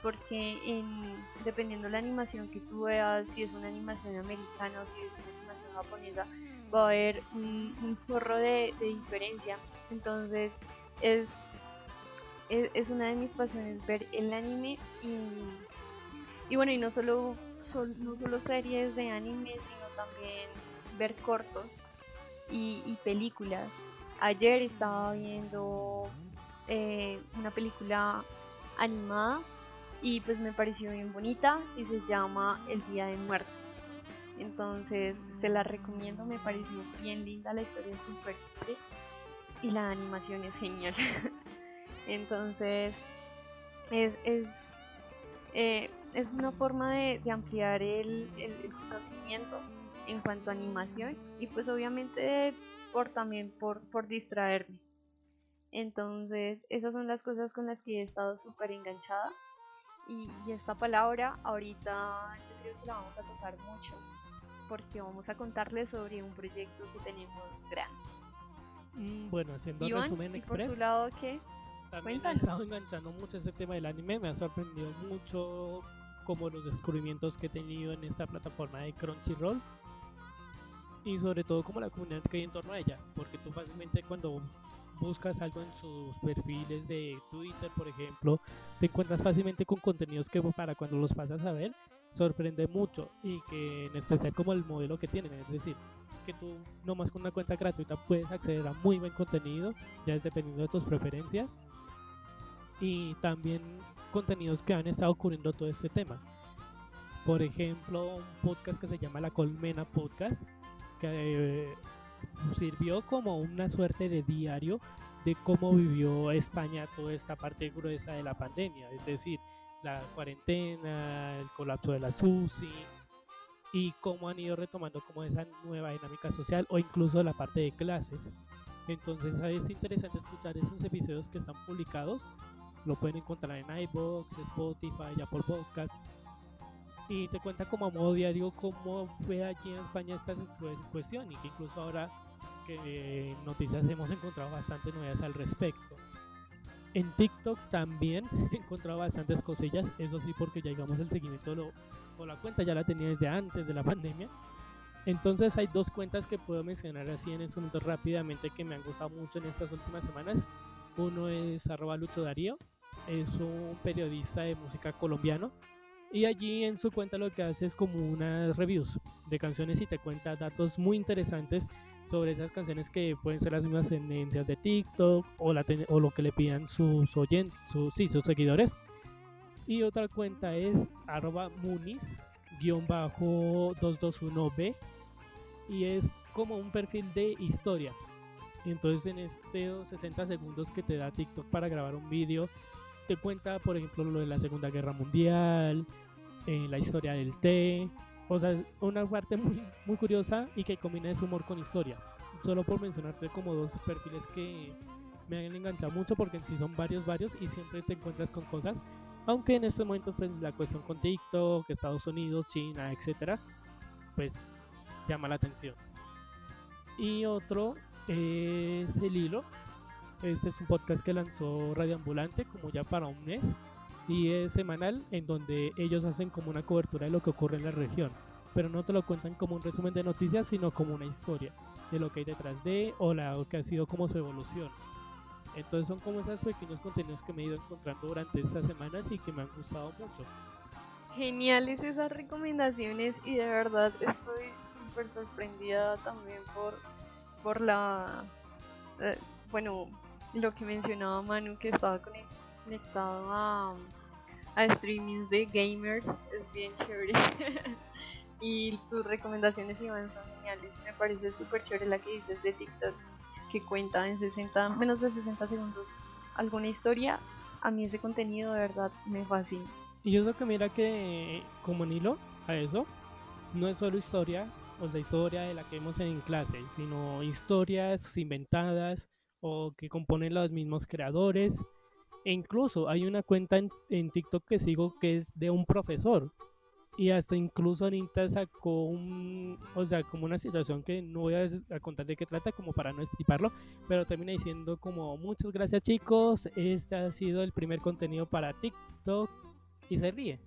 Porque en, dependiendo de la animación que tú veas, si es una animación americana o si es una animación japonesa, va a haber un, un de, diferencia. Entonces es, es, una de mis pasiones ver el anime y, y bueno, y no solo, no solo series de anime, sino también ver cortos y, películas. Ayer estaba viendo eh, una película animada y pues me pareció bien bonita y se llama El Día de Muertos. Entonces se la recomiendo, me pareció bien linda, la historia es súper y la animación es genial. Entonces es, es, eh, es, una forma de, ampliar el, el conocimiento en cuanto a animación y pues obviamente por también por, por distraerme. Entonces esas son las cosas con las que he estado súper enganchada y, esta palabra ahorita yo creo que la vamos a tocar mucho porque vamos a contarles sobre un proyecto que tenemos grande. Mm, bueno, haciendo un resumen express. ¿Por tu lado qué? También he estado enganchando mucho ese tema del anime, me ha sorprendido mucho como los descubrimientos que he tenido en esta plataforma de Crunchyroll y sobre todo como la comunidad que hay en torno a ella, porque tú fácilmente cuando buscas algo en sus perfiles de Twitter, por ejemplo, te encuentras fácilmente con contenidos que para cuando los pasas a ver sorprende mucho y que en especial como el modelo que tienen, es decir, que tú nomás con una cuenta gratuita puedes acceder a muy buen contenido, ya es dependiendo de tus preferencias y también contenidos que han estado cubriendo todo este tema. Por ejemplo, un podcast que se llama La Colmena Podcast, que eh, sirvió como una suerte de diario de cómo vivió España toda esta parte gruesa de la pandemia, es decir, la cuarentena, el colapso de la SUSI y cómo han ido retomando como esa nueva dinámica social o incluso la parte de clases. Entonces es interesante escuchar esos episodios que están publicados. Lo pueden encontrar en iBox, Spotify, Apple Podcast. Y te cuenta como a modo diario cómo fue allí en España esta cuestión y que incluso ahora que noticias hemos encontrado bastante nuevas al respecto. En TikTok también he encontrado bastantes cosillas, eso sí porque ya digamos el seguimiento lo, o la cuenta ya la tenía desde antes de la pandemia. Entonces hay dos cuentas que puedo mencionar así en este momento rápidamente que me han gustado mucho en estas últimas semanas. Uno es arroba Lucho Darío, es un periodista de música colombiano y allí en su cuenta lo que hace es como unas reviews de canciones y te cuenta datos muy interesantes sobre esas canciones que pueden ser las mismas tendencias de TikTok o, la o lo que le pidan sus oyentes, sus, sí, sus seguidores. Y otra cuenta es arroba munis-221b y es como un perfil de historia. Entonces en estos 60 segundos que te da TikTok para grabar un vídeo, te cuenta por ejemplo lo de la Segunda Guerra Mundial, eh, la historia del té, o sea, es una parte muy, muy curiosa y que combina ese humor con historia. Solo por mencionarte como dos perfiles que me han enganchado mucho porque en sí son varios, varios y siempre te encuentras con cosas. Aunque en estos momentos pues la cuestión con TikTok, Estados Unidos, China, etcétera, pues llama la atención. Y otro es el hilo. Este es un podcast que lanzó Radio Ambulante como ya para un mes y es semanal en donde ellos hacen como una cobertura de lo que ocurre en la región, pero no te lo cuentan como un resumen de noticias, sino como una historia de lo que hay detrás de o lo que ha sido como su evolución. Entonces son como esos pequeños contenidos que me he ido encontrando durante estas semanas y que me han gustado mucho. Geniales esas recomendaciones y de verdad estoy súper sorprendida también por, por la, eh, bueno, lo que mencionaba Manu que estaba conectado a, a streamings de gamers es bien chévere. y tus recomendaciones, Iván, son geniales. Me parece súper chévere la que dices de TikTok, que cuenta en 60, menos de 60 segundos alguna historia. A mí ese contenido de verdad me fascina. Y eso que mira que como hilo a eso, no es solo historia, o sea, historia de la que vemos en clase, sino historias inventadas o que componen los mismos creadores e incluso hay una cuenta en, TikTok que sigo que es de un profesor. Y hasta incluso ahorita sacó un, o sea, como una situación que no voy a, contar de qué trata, como para no estriparlo, pero termina diciendo como muchas gracias chicos, este ha sido el primer contenido para TikTok y se ríe.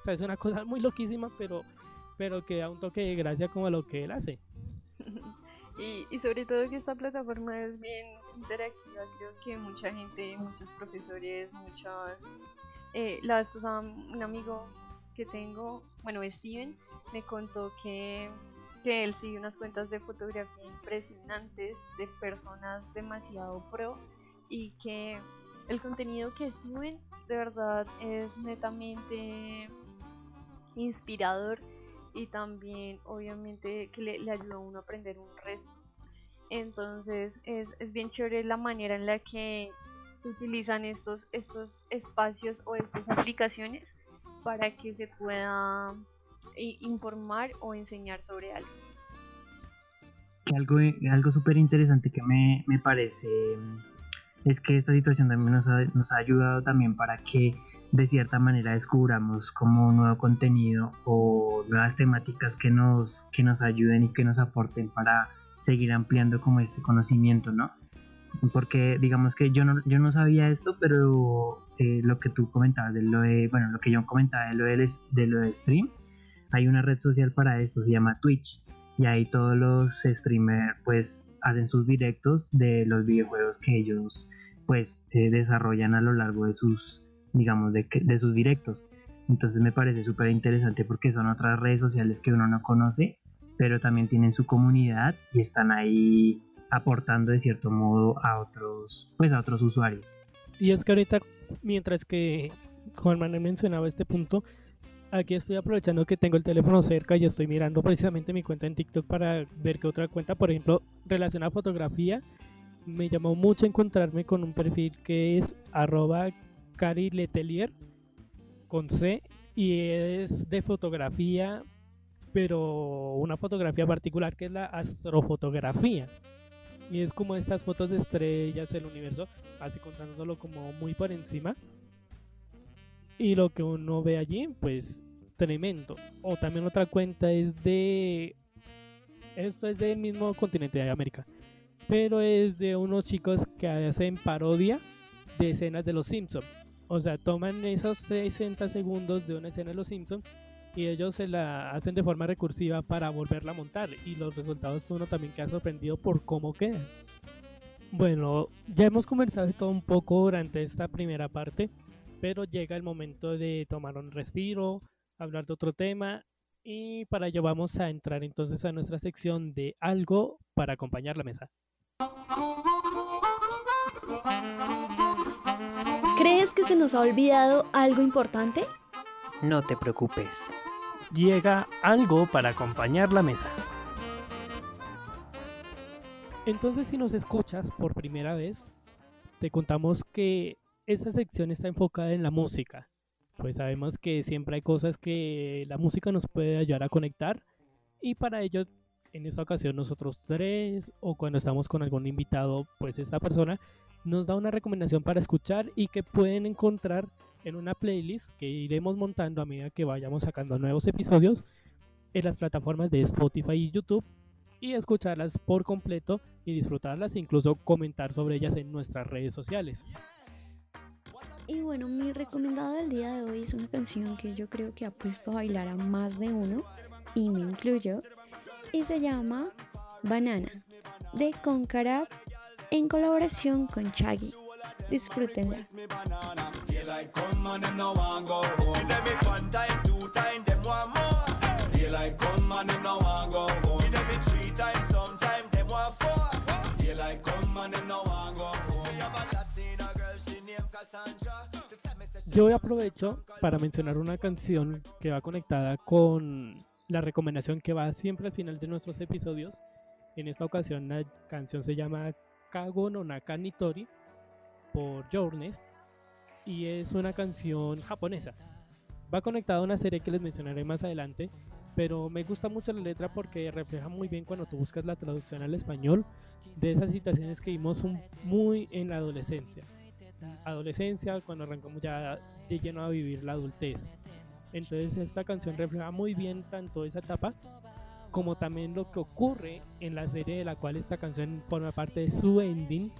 O sea, es una cosa muy loquísima, pero, pero que da un toque de gracia como a lo que él hace. Y, sobre todo que esta plataforma es bien interactiva, creo que mucha gente, muchos profesores, muchas... Eh, la vez un amigo que tengo, bueno, Steven, me contó que, que él sigue unas cuentas de fotografía impresionantes de personas demasiado pro y que el contenido que suben de verdad es netamente inspirador y también obviamente que le, ayuda a uno a aprender un resto. Entonces es, es, bien chévere la manera en la que utilizan estos, estos espacios o estas aplicaciones para que se pueda informar o enseñar sobre algo. Algo, algo súper interesante que me, me, parece es que esta situación también nos ha, nos ha ayudado también para que de cierta manera descubramos como nuevo contenido o nuevas temáticas que nos, que nos ayuden y que nos aporten para seguir ampliando como este conocimiento, ¿no? Porque digamos que yo no, yo no sabía esto, pero eh, lo que tú comentabas de lo de, bueno, lo que yo comentaba de lo de, de lo de stream, hay una red social para esto, se llama Twitch. y ahí todos los streamers pues hacen sus directos de los videojuegos que ellos pues eh, desarrollan a lo largo de sus digamos de, de sus directos entonces me parece súper interesante porque son otras redes sociales que uno no conoce pero también tienen su comunidad y están ahí aportando de cierto modo a otros pues a otros usuarios y es que ahorita mientras que Juan Manuel mencionaba este punto aquí estoy aprovechando que tengo el teléfono cerca y estoy mirando precisamente mi cuenta en TikTok para ver qué otra cuenta, por ejemplo, relacionada a fotografía. Me llamó mucho encontrarme con un perfil que es arroba cariletelier con C y es de fotografía, pero una fotografía particular que es la astrofotografía. Y es como estas fotos de estrellas, el universo, así contándolo como muy por encima. Y lo que uno ve allí, pues tremendo. O también otra cuenta es de... Esto es del mismo continente de América. Pero es de unos chicos que hacen parodia de escenas de Los Simpsons. O sea, toman esos 60 segundos de una escena de Los Simpsons y ellos se la hacen de forma recursiva para volverla a montar. Y los resultados uno también queda sorprendido por cómo queda. Bueno, ya hemos conversado de todo un poco durante esta primera parte pero llega el momento de tomar un respiro, hablar de otro tema y para ello vamos a entrar entonces a nuestra sección de algo para acompañar la mesa. ¿Crees que se nos ha olvidado algo importante? No te preocupes. Llega algo para acompañar la mesa. Entonces si nos escuchas por primera vez, te contamos que esta sección está enfocada en la música. Pues sabemos que siempre hay cosas que la música nos puede ayudar a conectar y para ello en esta ocasión nosotros tres o cuando estamos con algún invitado, pues esta persona nos da una recomendación para escuchar y que pueden encontrar en una playlist que iremos montando a medida que vayamos sacando nuevos episodios en las plataformas de Spotify y YouTube y escucharlas por completo y disfrutarlas e incluso comentar sobre ellas en nuestras redes sociales. Y bueno, mi recomendado del día de hoy es una canción que yo creo que ha puesto a bailar a más de uno, y me incluyo, y se llama Banana, de Concarat en colaboración con Chaggy. Disfrútenla. Yo aprovecho para mencionar una canción que va conectada con la recomendación que va siempre al final de nuestros episodios. En esta ocasión la canción se llama Kago no Naka Nitori por Journeys y es una canción japonesa. Va conectada a una serie que les mencionaré más adelante, pero me gusta mucho la letra porque refleja muy bien cuando tú buscas la traducción al español de esas situaciones que vimos muy en la adolescencia adolescencia, cuando arrancamos ya de lleno a vivir la adultez. Entonces esta canción refleja muy bien tanto esa etapa como también lo que ocurre en la serie de la cual esta canción forma parte de su ending.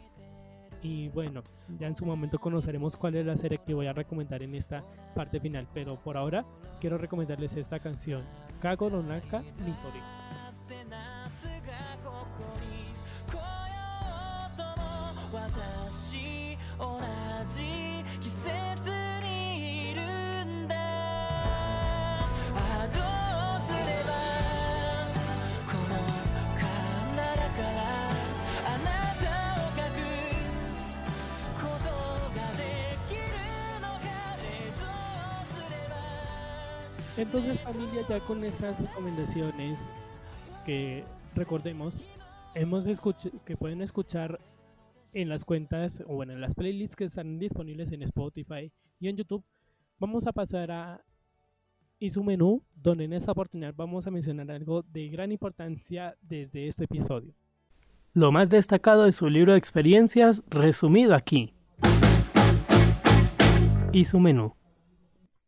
Y bueno, ya en su momento conoceremos cuál es la serie que voy a recomendar en esta parte final. Pero por ahora quiero recomendarles esta canción, Kago no Naka Nitori. Entonces familia ya con estas recomendaciones que recordemos hemos que pueden escuchar en las cuentas o bueno, en las playlists que están disponibles en Spotify y en YouTube, vamos a pasar a y su menú, donde en esta oportunidad vamos a mencionar algo de gran importancia desde este episodio. Lo más destacado de su libro de experiencias resumido aquí. Y su menú.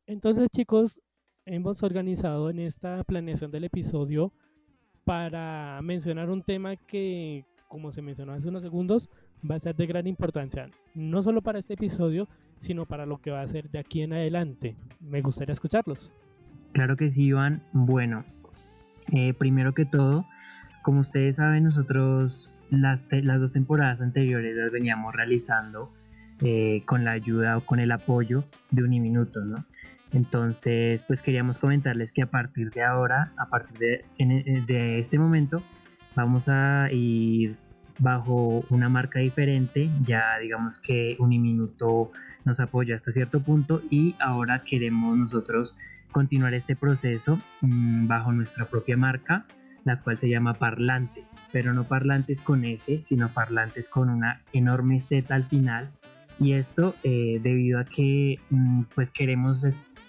Entonces chicos, hemos organizado en esta planeación del episodio para mencionar un tema que, como se mencionó hace unos segundos, va a ser de gran importancia, no solo para este episodio, sino para lo que va a ser de aquí en adelante. Me gustaría escucharlos. Claro que sí, Iván. Bueno, Eh, primero que todo, como ustedes saben, nosotros las, las dos temporadas anteriores las veníamos realizando eh, con la ayuda o con el apoyo de Uniminuto, ¿no? Entonces, pues queríamos comentarles que a partir de ahora, a partir de, eh, de este momento, vamos a ir bajo una marca diferente. Ya digamos que Uniminuto nos apoya hasta cierto punto y ahora queremos nosotros continuar este proceso mmm, bajo nuestra propia marca, la cual se llama Parlantes, pero no Parlantes con S, sino Parlantes con una enorme Z al final. Y esto eh, debido a que mmm, pues queremos,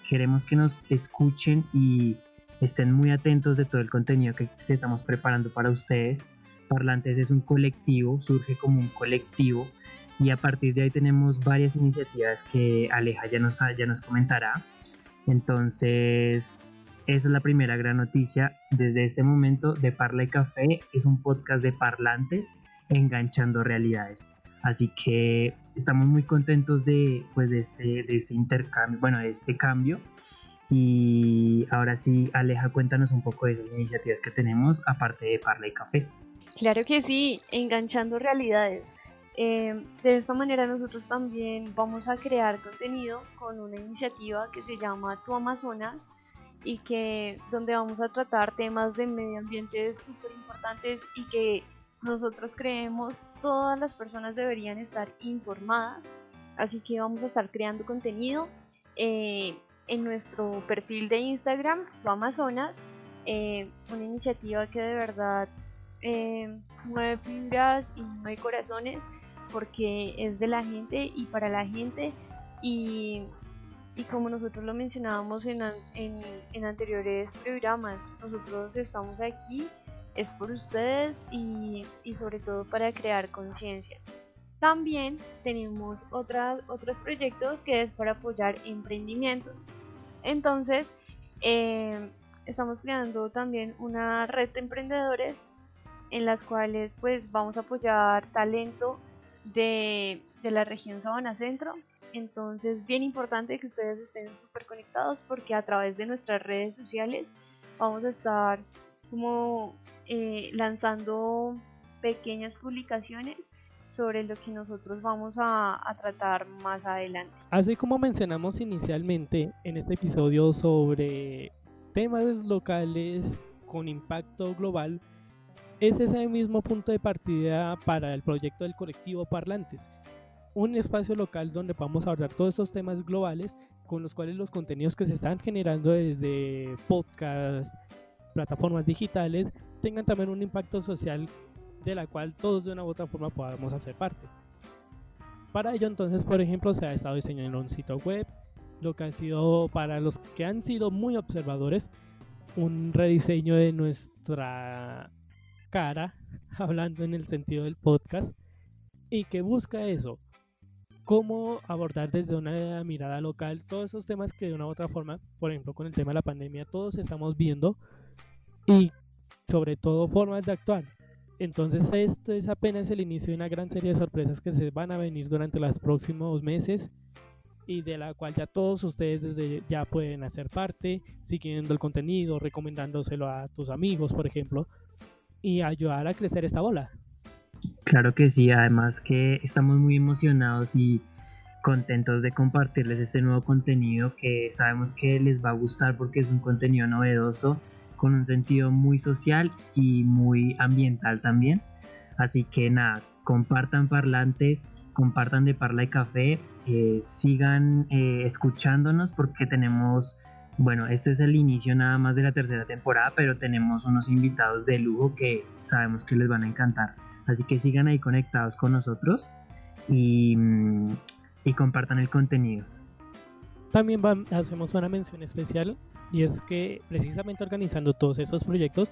queremos que nos escuchen y estén muy atentos de todo el contenido que, estamos preparando para ustedes. Parlantes es un colectivo, surge como un colectivo y a partir de ahí tenemos varias iniciativas que Aleja ya nos, ya nos comentará. Entonces, esa es la primera gran noticia desde este momento de Parla y Café. Es un podcast de parlantes enganchando realidades. Así que estamos muy contentos de, pues, de, este, de este intercambio, bueno, de este cambio. Y ahora sí, Aleja, cuéntanos un poco de esas iniciativas que tenemos, aparte de Parla y Café. Claro que sí, enganchando realidades. Eh, de esta manera nosotros también vamos a crear contenido con una iniciativa que se llama Tu Amazonas y que donde vamos a tratar temas de medio ambiente súper importantes y que nosotros creemos todas las personas deberían estar informadas. Así que vamos a estar creando contenido eh, en nuestro perfil de Instagram, Tu Amazonas, eh, una iniciativa que de verdad eh, mueve fibras y mueve corazones porque es de la gente y para la gente y, y como nosotros lo mencionábamos en, en, en, anteriores programas, nosotros estamos aquí es por ustedes y, y sobre todo para crear conciencia. También tenemos otras, otros proyectos que es para apoyar emprendimientos. Entonces, eh, estamos creando también una red de emprendedores en las cuales pues vamos a apoyar talento de, de la región Sabana Centro. Entonces, bien importante que ustedes estén súper conectados porque a través de nuestras redes sociales vamos a estar como eh, lanzando pequeñas publicaciones sobre lo que nosotros vamos a, a, tratar más adelante. Así como mencionamos inicialmente en este episodio sobre temas locales con impacto global, es ese mismo punto de partida para el proyecto del colectivo Parlantes, un espacio local donde vamos a abordar todos estos temas globales con los cuales los contenidos que se están generando desde podcasts, plataformas digitales, tengan también un impacto social de la cual todos de una u otra forma podamos hacer parte. Para ello entonces, por ejemplo, se ha estado diseñando un sitio web, lo que ha sido para los que han sido muy observadores, un rediseño de nuestra cara, hablando en el sentido del podcast, y que busca eso, cómo abordar desde una mirada local todos esos temas que de una u otra forma, por ejemplo con el tema de la pandemia, todos estamos viendo, y sobre todo formas de actuar. Entonces esto es apenas el inicio de una gran serie de sorpresas que se van a venir durante los próximos meses y de la cual ya todos ustedes desde ya pueden hacer parte, siguiendo el contenido, recomendándoselo a tus amigos, por ejemplo, y ayudar a crecer esta bola. Claro que sí, además que estamos muy emocionados y contentos de compartirles este nuevo contenido que sabemos que les va a gustar porque es un contenido novedoso, con un sentido muy social y muy ambiental también. Así que nada, compartan parlantes, compartan de Parla y Café, eh, sigan eh, escuchándonos porque tenemos bueno, este es el inicio nada más de la tercera temporada, pero tenemos unos invitados de lujo que sabemos que les van a encantar. Así que sigan ahí conectados con nosotros y, mm, y compartan el contenido. También va, hacemos una mención especial y es que precisamente organizando todos estos proyectos,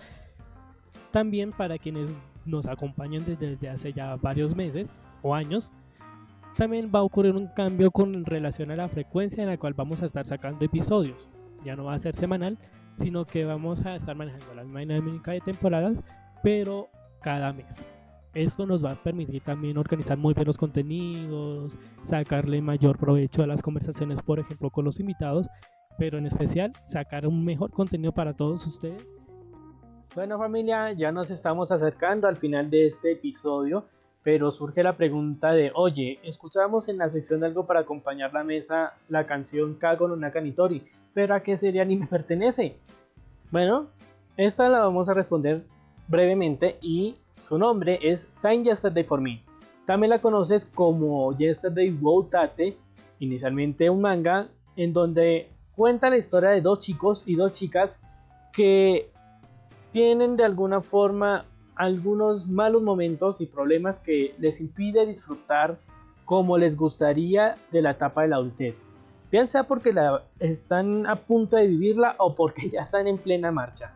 también para quienes nos acompañan desde, hace ya varios meses o años, también va a ocurrir un cambio con relación a la frecuencia en la cual vamos a estar sacando episodios ya no va a ser semanal, sino que vamos a estar manejando la misma dinámica de temporadas, pero cada mes. Esto nos va a permitir también organizar muy bien los contenidos, sacarle mayor provecho a las conversaciones, por ejemplo, con los invitados, pero en especial sacar un mejor contenido para todos ustedes Bueno familia, ya nos estamos acercando al final de este episodio, pero surge la pregunta de, oye, escuchamos en la sección de algo para acompañar la mesa la canción Kago no Nakanitori, pero ¿a qué serie anime pertenece? Bueno, esta la vamos a responder brevemente y su nombre es Sign Yesterday for Me. También la conoces como Yesterday Wow Tate, inicialmente un manga en donde cuenta la historia de dos chicos y dos chicas que tienen de alguna forma algunos malos momentos y problemas que les impide disfrutar como les gustaría de la etapa de la adultez. Bien sea porque la, están a punto de vivirla o porque ya están en plena marcha.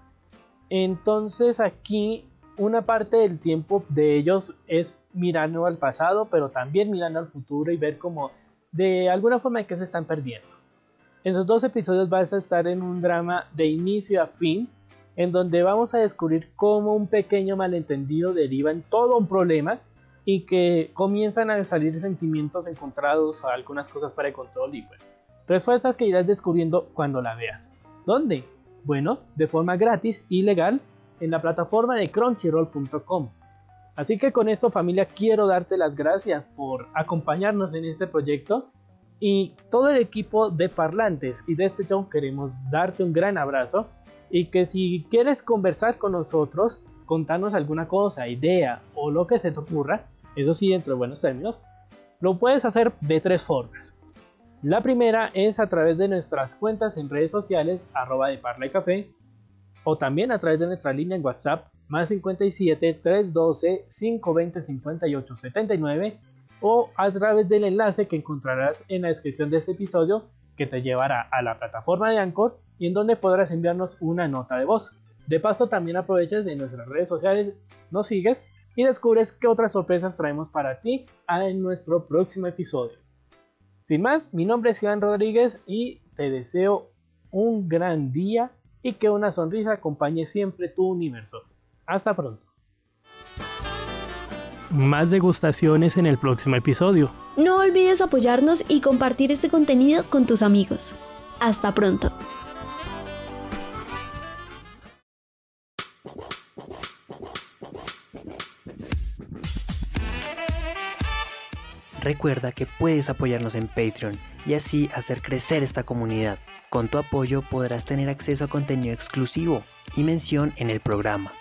Entonces aquí una parte del tiempo de ellos es mirando al pasado, pero también mirando al futuro y ver cómo de alguna forma que se están perdiendo. En esos dos episodios vas a estar en un drama de inicio a fin en donde vamos a descubrir cómo un pequeño malentendido deriva en todo un problema y que comienzan a salir sentimientos encontrados o algunas cosas para el control y bueno, respuestas que irás descubriendo cuando la veas. ¿Dónde? Bueno, de forma gratis y legal en la plataforma de crunchyroll.com. Así que con esto familia quiero darte las gracias por acompañarnos en este proyecto y todo el equipo de parlantes y de este show queremos darte un gran abrazo y que si quieres conversar con nosotros, contarnos alguna cosa, idea o lo que se te ocurra, eso sí dentro de buenos términos, lo puedes hacer de tres formas. La primera es a través de nuestras cuentas en redes sociales, arroba de Parla y Café, o también a través de nuestra línea en WhatsApp, más 57 312 520 58 79, o a través del enlace que encontrarás en la descripción de este episodio que te llevará a la plataforma de Anchor y en donde podrás enviarnos una nota de voz. De paso también aprovechas en nuestras redes sociales, nos sigues y descubres qué otras sorpresas traemos para ti en nuestro próximo episodio. Sin más, mi nombre es Iván Rodríguez y te deseo un gran día y que una sonrisa acompañe siempre tu universo. Hasta pronto. Más degustaciones en el próximo episodio. No olvides apoyarnos y compartir este contenido con tus amigos. Hasta pronto. Recuerda que puedes apoyarnos en Patreon y así hacer crecer esta comunidad. Con tu apoyo podrás tener acceso a contenido exclusivo y mención en el programa